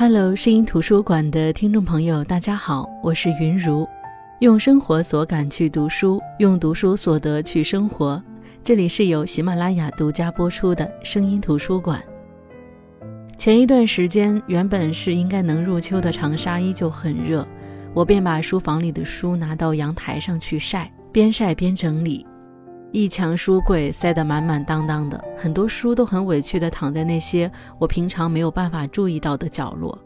Hello，声音图书馆的听众朋友，大家好，我是云如。用生活所感去读书，用读书所得去生活。这里是由喜马拉雅独家播出的声音图书馆。前一段时间，原本是应该能入秋的长沙依旧很热，我便把书房里的书拿到阳台上去晒，边晒边整理。一墙书柜塞得满满当当的，很多书都很委屈地躺在那些我平常没有办法注意到的角落。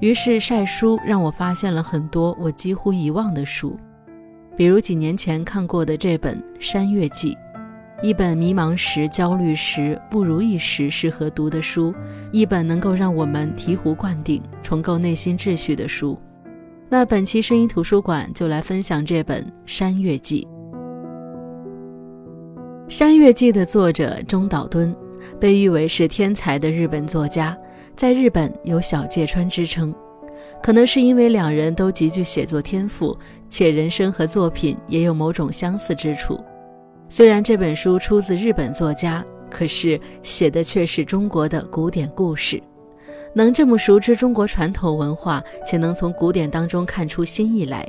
于是晒书让我发现了很多我几乎遗忘的书，比如几年前看过的这本《山月记》，一本迷茫时、焦虑时、不如意时适合读的书，一本能够让我们醍醐灌顶、重构内心秩序的书。那本期声音图书馆就来分享这本《山月记》。《山月记》的作者中岛敦，被誉为是天才的日本作家，在日本有“小芥川”之称。可能是因为两人都极具写作天赋，且人生和作品也有某种相似之处。虽然这本书出自日本作家，可是写的却是中国的古典故事。能这么熟知中国传统文化，且能从古典当中看出新意来，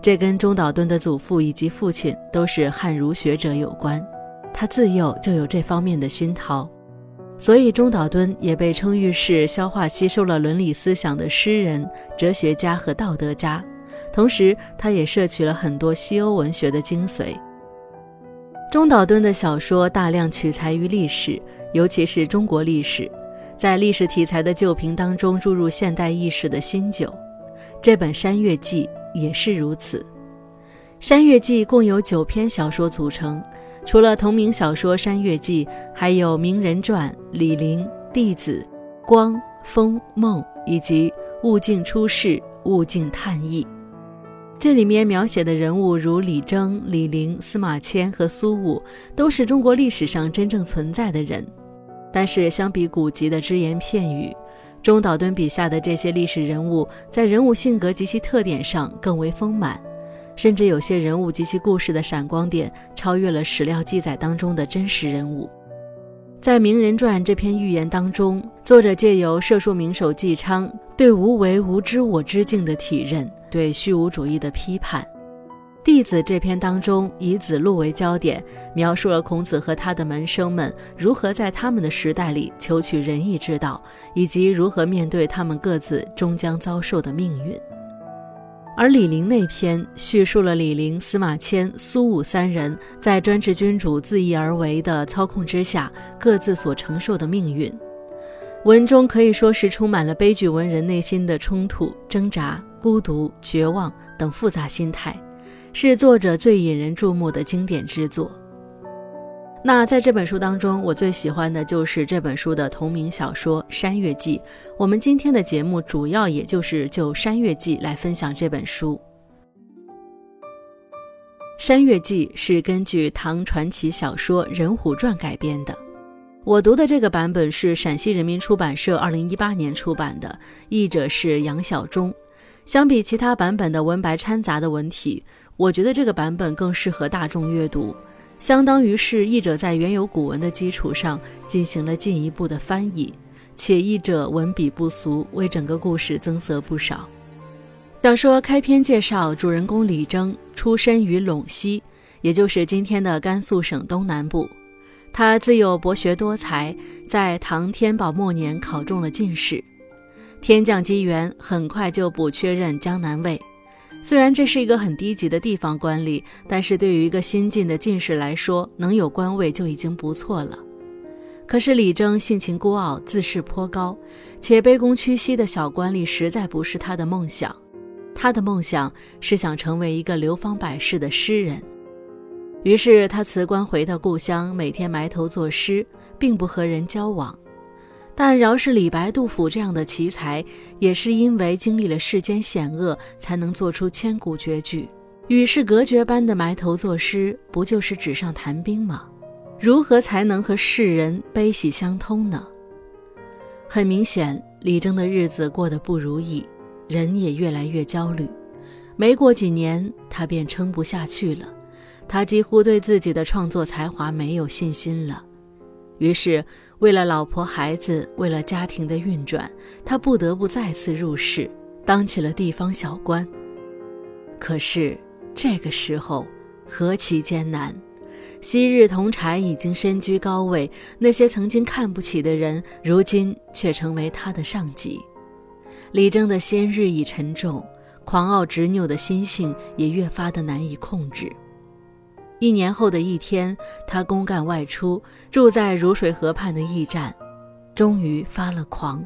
这跟中岛敦的祖父以及父亲都是汉儒学者有关。他自幼就有这方面的熏陶，所以中岛敦也被称誉是消化吸收了伦理思想的诗人、哲学家和道德家。同时，他也摄取了很多西欧文学的精髓。中岛敦的小说大量取材于历史，尤其是中国历史，在历史题材的旧瓶当中注入现代意识的新酒。这本《山月记》也是如此，《山月记》共有九篇小说组成。除了同名小说《山月记》，还有《名人传》《李陵》《弟子》《光》《风》《梦》以及《物境出世》《物境探忆》。这里面描写的人物如李征、李陵、司马迁和苏武，都是中国历史上真正存在的人。但是相比古籍的只言片语，中岛敦笔下的这些历史人物，在人物性格及其特点上更为丰满。甚至有些人物及其故事的闪光点超越了史料记载当中的真实人物。在《名人传》这篇寓言当中，作者借由射术名手纪昌对无为无知我之境的体认，对虚无主义的批判；《弟子》这篇当中以子路为焦点，描述了孔子和他的门生们如何在他们的时代里求取仁义之道，以及如何面对他们各自终将遭受的命运。而李陵那篇叙述了李陵、司马迁、苏武三人在专制君主恣意而为的操控之下，各自所承受的命运。文中可以说是充满了悲剧文人内心的冲突、挣扎、孤独、绝望等复杂心态，是作者最引人注目的经典之作。那在这本书当中，我最喜欢的就是这本书的同名小说《山月记》。我们今天的节目主要也就是就《山月记》来分享这本书。《山月记》是根据唐传奇小说《人虎传》改编的。我读的这个版本是陕西人民出版社二零一八年出版的，译者是杨晓忠。相比其他版本的文白掺杂的文体，我觉得这个版本更适合大众阅读。相当于是译者在原有古文的基础上进行了进一步的翻译，且译者文笔不俗，为整个故事增色不少。小说开篇介绍主人公李征出身于陇西，也就是今天的甘肃省东南部。他自幼博学多才，在唐天宝末年考中了进士，天降机缘，很快就补缺任江南尉。虽然这是一个很低级的地方官吏，但是对于一个新进的进士来说，能有官位就已经不错了。可是李征性情孤傲，自视颇高，且卑躬屈膝的小官吏实在不是他的梦想。他的梦想是想成为一个流芳百世的诗人。于是他辞官回到故乡，每天埋头作诗，并不和人交往。但饶是李白、杜甫这样的奇才，也是因为经历了世间险恶，才能做出千古绝句。与世隔绝般的埋头作诗，不就是纸上谈兵吗？如何才能和世人悲喜相通呢？很明显，李征的日子过得不如意，人也越来越焦虑。没过几年，他便撑不下去了，他几乎对自己的创作才华没有信心了。于是，为了老婆孩子，为了家庭的运转，他不得不再次入仕，当起了地方小官。可是这个时候何其艰难！昔日同柴已经身居高位，那些曾经看不起的人，如今却成为他的上级。李征的心日益沉重，狂傲执拗的心性也越发的难以控制。一年后的一天，他公干外出，住在如水河畔的驿站，终于发了狂。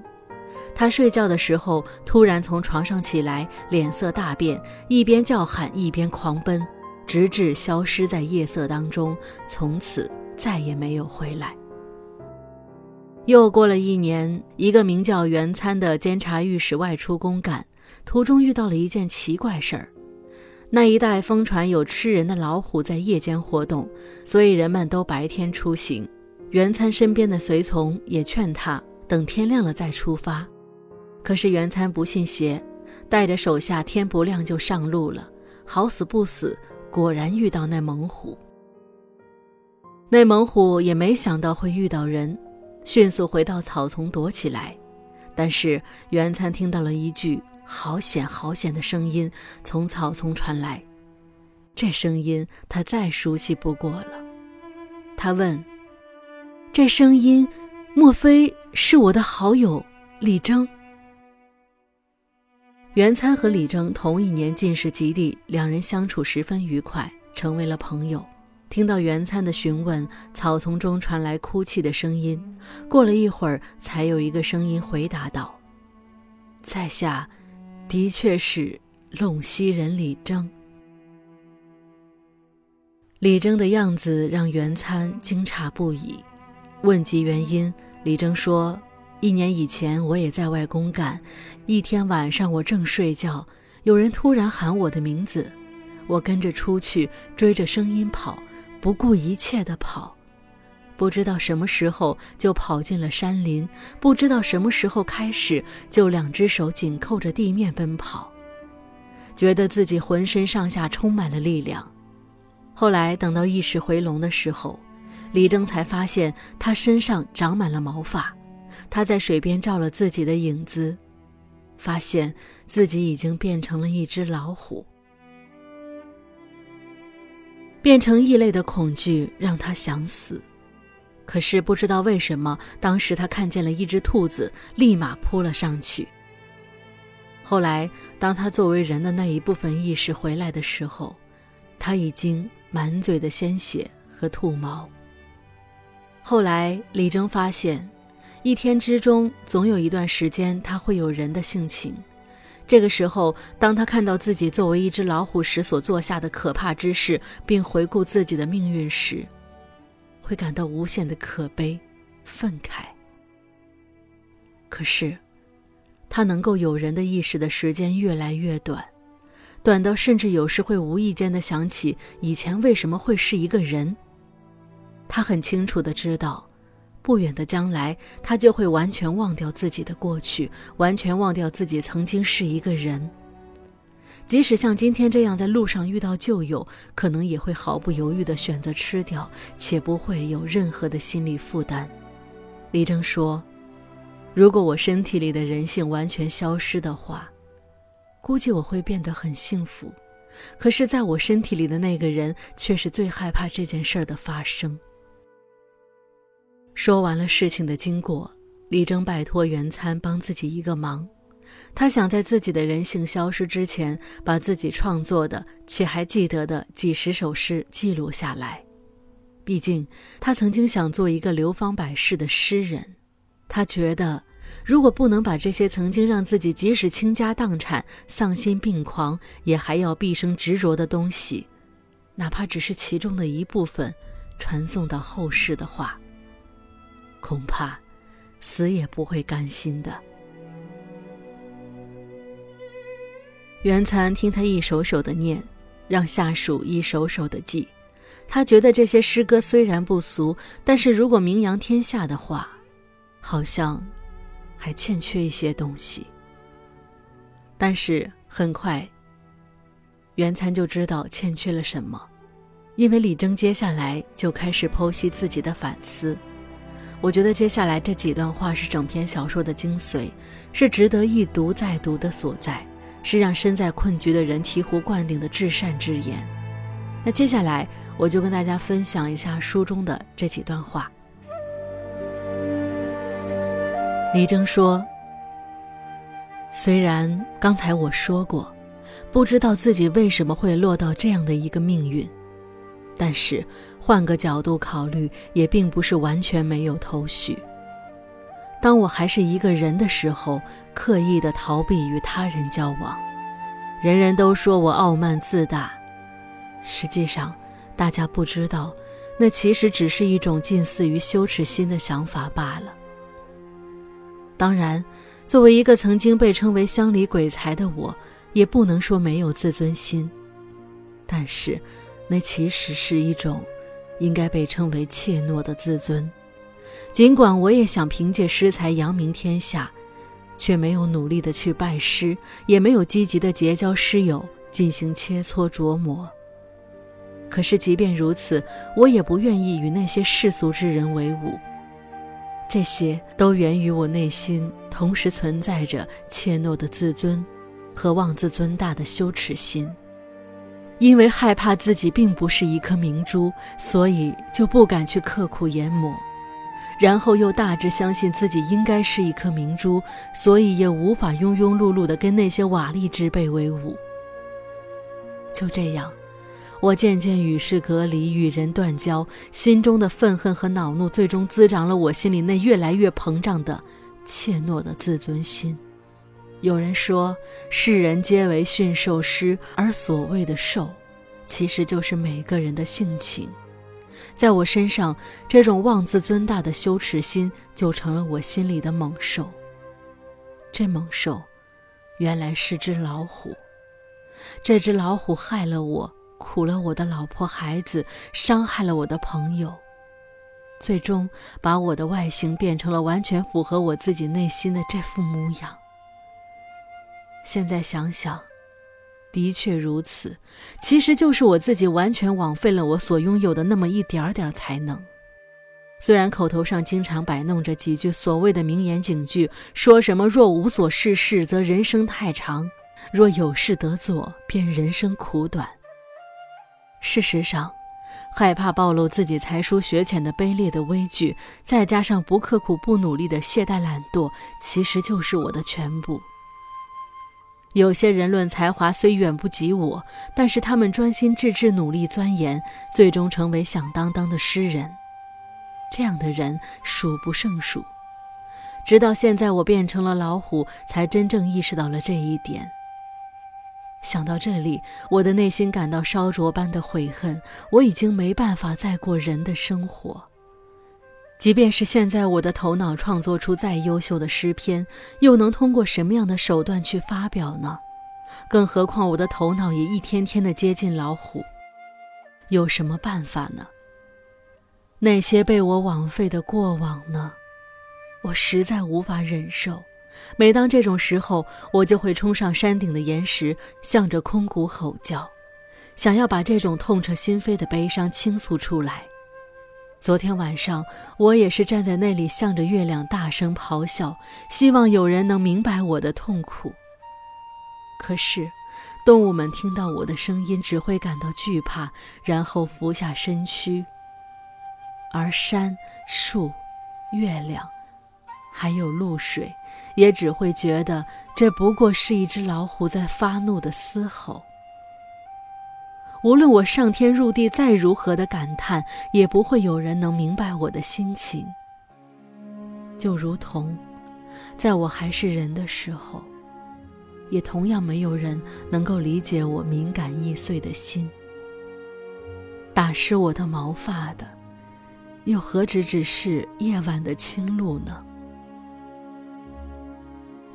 他睡觉的时候，突然从床上起来，脸色大变，一边叫喊一边狂奔，直至消失在夜色当中，从此再也没有回来。又过了一年，一个名叫袁参的监察御史外出公干，途中遇到了一件奇怪事儿。那一带疯传有吃人的老虎在夜间活动，所以人们都白天出行。袁参身边的随从也劝他等天亮了再出发，可是袁参不信邪，带着手下天不亮就上路了。好死不死，果然遇到那猛虎。那猛虎也没想到会遇到人，迅速回到草丛躲起来。但是袁参听到了一句。好险，好险的声音从草丛传来，这声音他再熟悉不过了。他问：“这声音，莫非是我的好友李征？”袁参和李征同一年进士及第，两人相处十分愉快，成为了朋友。听到袁参的询问，草丛中传来哭泣的声音。过了一会儿，才有一个声音回答道：“在下。”的确是陇西人李征。李征的样子让袁参惊诧不已，问及原因，李征说：“一年以前，我也在外公干，一天晚上我正睡觉，有人突然喊我的名字，我跟着出去，追着声音跑，不顾一切的跑。”不知道什么时候就跑进了山林，不知道什么时候开始就两只手紧扣着地面奔跑，觉得自己浑身上下充满了力量。后来等到意识回笼的时候，李征才发现他身上长满了毛发。他在水边照了自己的影子，发现自己已经变成了一只老虎。变成异类的恐惧让他想死。可是不知道为什么，当时他看见了一只兔子，立马扑了上去。后来，当他作为人的那一部分意识回来的时候，他已经满嘴的鲜血和兔毛。后来，李征发现，一天之中总有一段时间他会有人的性情。这个时候，当他看到自己作为一只老虎时所做下的可怕之事，并回顾自己的命运时，会感到无限的可悲、愤慨。可是，他能够有人的意识的时间越来越短，短到甚至有时会无意间的想起以前为什么会是一个人。他很清楚的知道，不远的将来，他就会完全忘掉自己的过去，完全忘掉自己曾经是一个人。即使像今天这样在路上遇到旧友，可能也会毫不犹豫地选择吃掉，且不会有任何的心理负担。李征说：“如果我身体里的人性完全消失的话，估计我会变得很幸福。可是，在我身体里的那个人，却是最害怕这件事儿的发生。”说完了事情的经过，李征拜托袁参帮自己一个忙。他想在自己的人性消失之前，把自己创作的且还记得的几十首诗记录下来。毕竟，他曾经想做一个流芳百世的诗人。他觉得，如果不能把这些曾经让自己即使倾家荡产、丧心病狂也还要毕生执着的东西，哪怕只是其中的一部分，传送到后世的话，恐怕死也不会甘心的。袁残听他一首首的念，让下属一首首的记。他觉得这些诗歌虽然不俗，但是如果名扬天下的话，好像还欠缺一些东西。但是很快，袁残就知道欠缺了什么，因为李征接下来就开始剖析自己的反思。我觉得接下来这几段话是整篇小说的精髓，是值得一读再读的所在，是让身在困局的人醍醐灌顶的至善之言。那接下来我就跟大家分享一下书中的这几段话。李征说：“虽然刚才我说过，不知道自己为什么会落到这样的一个命运。”但是换个角度考虑，也并不是完全没有头绪。当我还是一个人的时候，刻意的逃避与他人交往，人人都说我傲慢自大。实际上，大家不知道，那其实只是一种近似于羞耻心的想法罢了。当然，作为一个曾经被称为乡里鬼才的我，也不能说没有自尊心，但是。那其实是一种，应该被称为怯懦的自尊。尽管我也想凭借诗才扬名天下，却没有努力的去拜师，也没有积极的结交师友进行切磋琢磨。可是即便如此，我也不愿意与那些世俗之人为伍。这些都源于我内心同时存在着怯懦的自尊和妄自尊大的羞耻心。因为害怕自己并不是一颗明珠，所以就不敢去刻苦研磨；然后又大致相信自己应该是一颗明珠，所以也无法庸庸碌碌地跟那些瓦砾之辈为伍。就这样，我渐渐与世隔离，与人断交，心中的愤恨和恼怒，最终滋长了我心里那越来越膨胀的怯懦的自尊心。有人说，世人皆为驯兽师，而所谓的兽，其实就是每个人的性情。在我身上，这种妄自尊大的羞耻心就成了我心里的猛兽。这猛兽，原来是只老虎。这只老虎害了我，苦了我的老婆孩子，伤害了我的朋友，最终把我的外形变成了完全符合我自己内心的这副模样。现在想想，的确如此。其实就是我自己完全枉费了我所拥有的那么一点点才能。虽然口头上经常摆弄着几句所谓的名言警句，说什么“若无所事事，则人生太长；若有事得做，便人生苦短。”事实上，害怕暴露自己才疏学浅的卑劣的畏惧，再加上不刻苦、不努力的懈怠懒惰，其实就是我的全部。有些人论才华虽远不及我，但是他们专心致志、努力钻研，最终成为响当当的诗人。这样的人数不胜数。直到现在，我变成了老虎，才真正意识到了这一点。想到这里，我的内心感到烧灼般的悔恨。我已经没办法再过人的生活。即便是现在，我的头脑创作出再优秀的诗篇，又能通过什么样的手段去发表呢？更何况我的头脑也一天天的接近老虎，有什么办法呢？那些被我枉费的过往呢？我实在无法忍受。每当这种时候，我就会冲上山顶的岩石，向着空谷吼叫，想要把这种痛彻心扉的悲伤倾诉出来。昨天晚上，我也是站在那里，向着月亮大声咆哮，希望有人能明白我的痛苦。可是，动物们听到我的声音，只会感到惧怕，然后俯下身躯；而山、树、月亮，还有露水，也只会觉得这不过是一只老虎在发怒的嘶吼。无论我上天入地再如何的感叹，也不会有人能明白我的心情。就如同，在我还是人的时候，也同样没有人能够理解我敏感易碎的心。打湿我的毛发的，又何止只是夜晚的清露呢？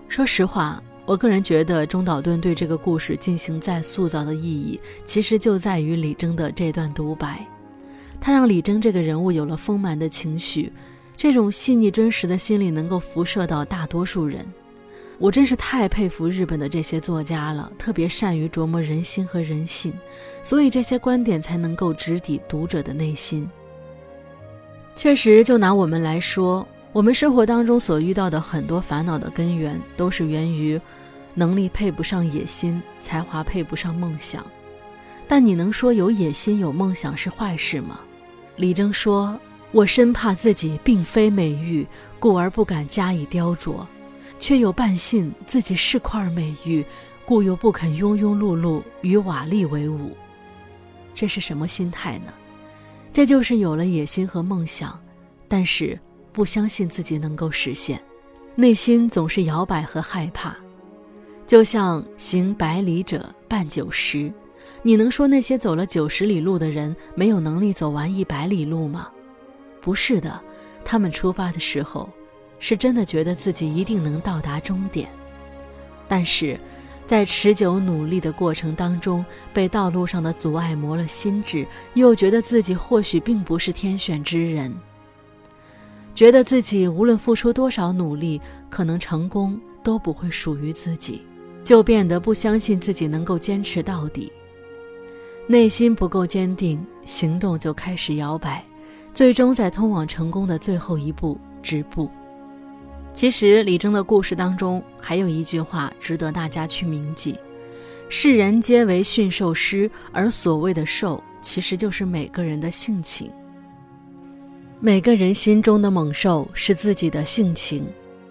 说实话。我个人觉得，中岛敦对这个故事进行再塑造的意义，其实就在于李征的这段独白。他让李征这个人物有了丰满的情绪，这种细腻真实的心理能够辐射到大多数人。我真是太佩服日本的这些作家了，特别善于琢磨人心和人性，所以这些观点才能够直抵读者的内心。确实，就拿我们来说，我们生活当中所遇到的很多烦恼的根源，都是源于能力配不上野心，才华配不上梦想。但你能说有野心、有梦想是坏事吗？李征说：“我深怕自己并非美玉，故而不敢加以雕琢；却又半信自己是块美玉，故又不肯庸庸碌碌与瓦砾为伍。”这是什么心态呢？这就是有了野心和梦想，但是不相信自己能够实现，内心总是摇摆和害怕。就像行百里者半九十，你能说那些走了九十里路的人没有能力走完一百里路吗？不是的，他们出发的时候，是真的觉得自己一定能到达终点，但是。在持久努力的过程当中，被道路上的阻碍磨了心智，又觉得自己或许并不是天选之人，觉得自己无论付出多少努力，可能成功都不会属于自己，就变得不相信自己能够坚持到底，内心不够坚定，行动就开始摇摆，最终在通往成功的最后一步止步。其实李征的故事当中还有一句话值得大家去铭记：世人皆为驯兽师，而所谓的兽，其实就是每个人的性情。每个人心中的猛兽是自己的性情，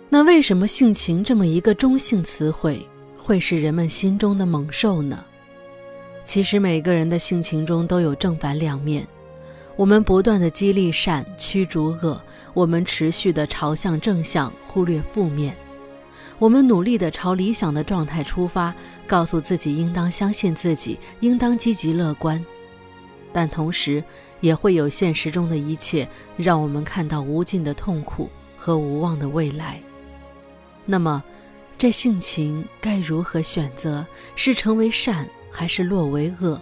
那为什么性情这么一个中性词汇会是人们心中的猛兽呢？其实每个人的性情中都有正反两面。我们不断的激励善，驱逐恶；我们持续的朝向正向，忽略负面；我们努力的朝理想的状态出发，告诉自己应当相信自己，应当积极乐观。但同时，也会有现实中的一切，让我们看到无尽的痛苦和无望的未来。那么，这性情该如何选择？是成为善，还是落为恶？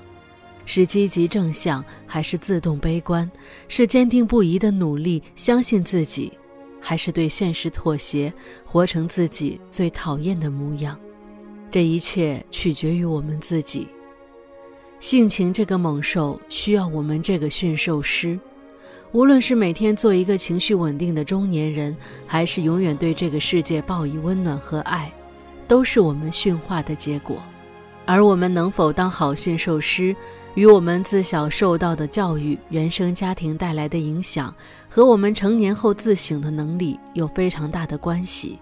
是积极正向，还是自动悲观？是坚定不移的努力，相信自己，还是对现实妥协，活成自己最讨厌的模样？这一切取决于我们自己。性情这个猛兽需要我们这个驯兽师。无论是每天做一个情绪稳定的中年人，还是永远对这个世界报以温暖和爱，都是我们驯化的结果。而我们能否当好驯兽师？与我们自小受到的教育、原生家庭带来的影响，和我们成年后自省的能力有非常大的关系。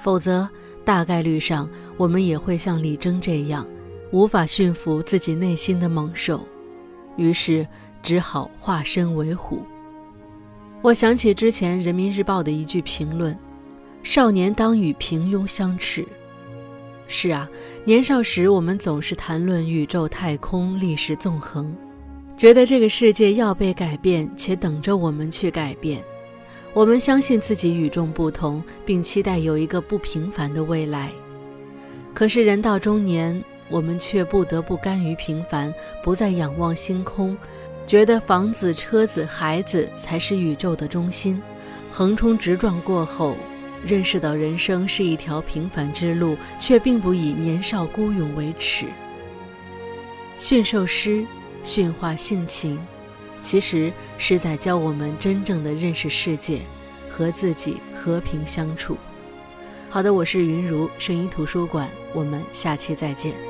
否则，大概率上我们也会像李征这样，无法驯服自己内心的猛兽，于是只好化身为虎。我想起之前人民日报的一句评论：“少年当与平庸相斥。”是啊，年少时我们总是谈论宇宙太空历史纵横，觉得这个世界要被改变，且等着我们去改变。我们相信自己与众不同，并期待有一个不平凡的未来。可是人到中年，我们却不得不甘于平凡，不再仰望星空，觉得房子、车子、孩子才是宇宙的中心。横冲直撞过后。认识到人生是一条平凡之路，却并不以年少孤勇为耻。驯兽师驯化性情，其实是在教我们真正的认识世界，和自己和平相处。好的，我是云如声音图书馆，我们下期再见。